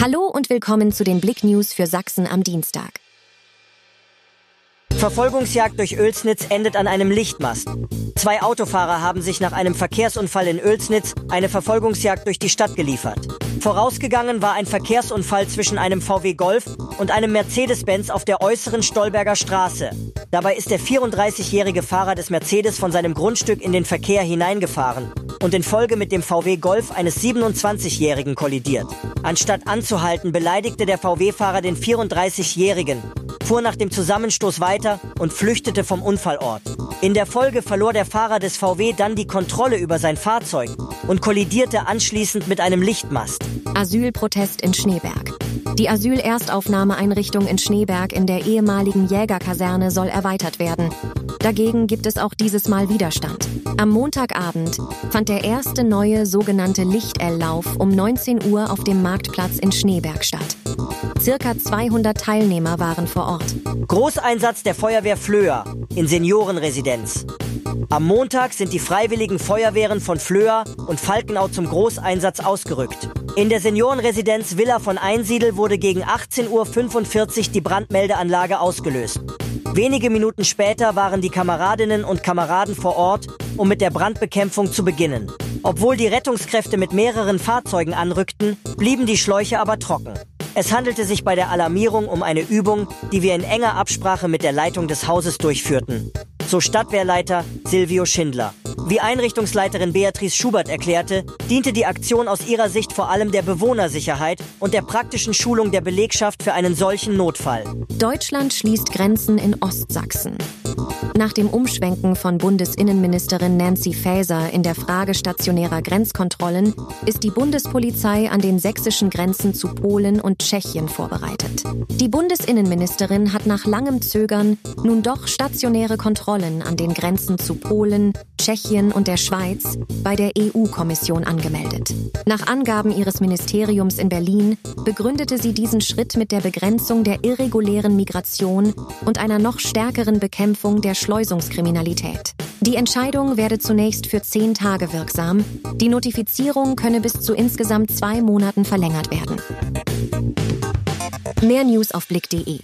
Hallo und willkommen zu den Blick News für Sachsen am Dienstag. Verfolgungsjagd durch Oelsnitz endet an einem Lichtmast. Zwei Autofahrer haben sich nach einem Verkehrsunfall in Oelsnitz eine Verfolgungsjagd durch die Stadt geliefert. Vorausgegangen war ein Verkehrsunfall zwischen einem VW Golf und einem Mercedes-Benz auf der äußeren Stolberger Straße. Dabei ist der 34-jährige Fahrer des Mercedes von seinem Grundstück in den Verkehr hineingefahren und in Folge mit dem VW Golf eines 27-jährigen kollidiert. Anstatt anzuhalten, beleidigte der VW-Fahrer den 34-jährigen fuhr nach dem Zusammenstoß weiter und flüchtete vom Unfallort. In der Folge verlor der Fahrer des VW dann die Kontrolle über sein Fahrzeug und kollidierte anschließend mit einem Lichtmast. Asylprotest in Schneeberg. Die Asylerstaufnahmeeinrichtung in Schneeberg in der ehemaligen Jägerkaserne soll erweitert werden. Dagegen gibt es auch dieses Mal Widerstand. Am Montagabend fand der erste neue sogenannte Lichtelllauf um 19 Uhr auf dem Marktplatz in Schneeberg statt. Circa 200 Teilnehmer waren vor Ort. Großeinsatz der Feuerwehr Flöhr in Seniorenresidenz. Am Montag sind die freiwilligen Feuerwehren von Flöhr und Falkenau zum Großeinsatz ausgerückt. In der Seniorenresidenz Villa von Einsiedel wurde gegen 18.45 Uhr die Brandmeldeanlage ausgelöst. Wenige Minuten später waren die Kameradinnen und Kameraden vor Ort, um mit der Brandbekämpfung zu beginnen. Obwohl die Rettungskräfte mit mehreren Fahrzeugen anrückten, blieben die Schläuche aber trocken. Es handelte sich bei der Alarmierung um eine Übung, die wir in enger Absprache mit der Leitung des Hauses durchführten. So Stadtwehrleiter Silvio Schindler. Wie Einrichtungsleiterin Beatrice Schubert erklärte, diente die Aktion aus ihrer Sicht vor allem der Bewohnersicherheit und der praktischen Schulung der Belegschaft für einen solchen Notfall. Deutschland schließt Grenzen in Ostsachsen. Nach dem Umschwenken von Bundesinnenministerin Nancy Faeser in der Frage stationärer Grenzkontrollen ist die Bundespolizei an den sächsischen Grenzen zu Polen und Tschechien vorbereitet. Die Bundesinnenministerin hat nach langem Zögern nun doch stationäre Kontrollen an den Grenzen zu Polen, Tschechien und der Schweiz bei der EU-Kommission angemeldet. Nach Angaben ihres Ministeriums in Berlin begründete sie diesen Schritt mit der Begrenzung der irregulären Migration und einer noch stärkeren Bekämpfung der Schleusungskriminalität. Die Entscheidung werde zunächst für zehn Tage wirksam. Die Notifizierung könne bis zu insgesamt zwei Monaten verlängert werden. Mehr News auf Blick.de